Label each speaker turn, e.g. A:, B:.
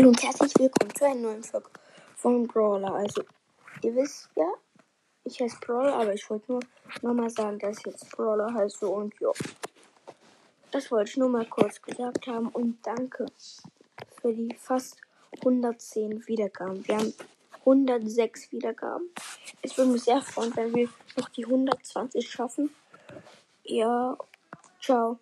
A: Hallo und herzlich willkommen zu einem neuen Vlog von Brawler. Also, ihr wisst ja, ich heiße Brawler, aber ich wollte nur nochmal sagen, dass ich jetzt Brawler heiße und ja. Das wollte ich nur mal kurz gesagt haben und danke für die fast 110 Wiedergaben. Wir haben 106 Wiedergaben. Ich würde mich sehr freuen, wenn wir noch die 120 schaffen. Ja, ciao.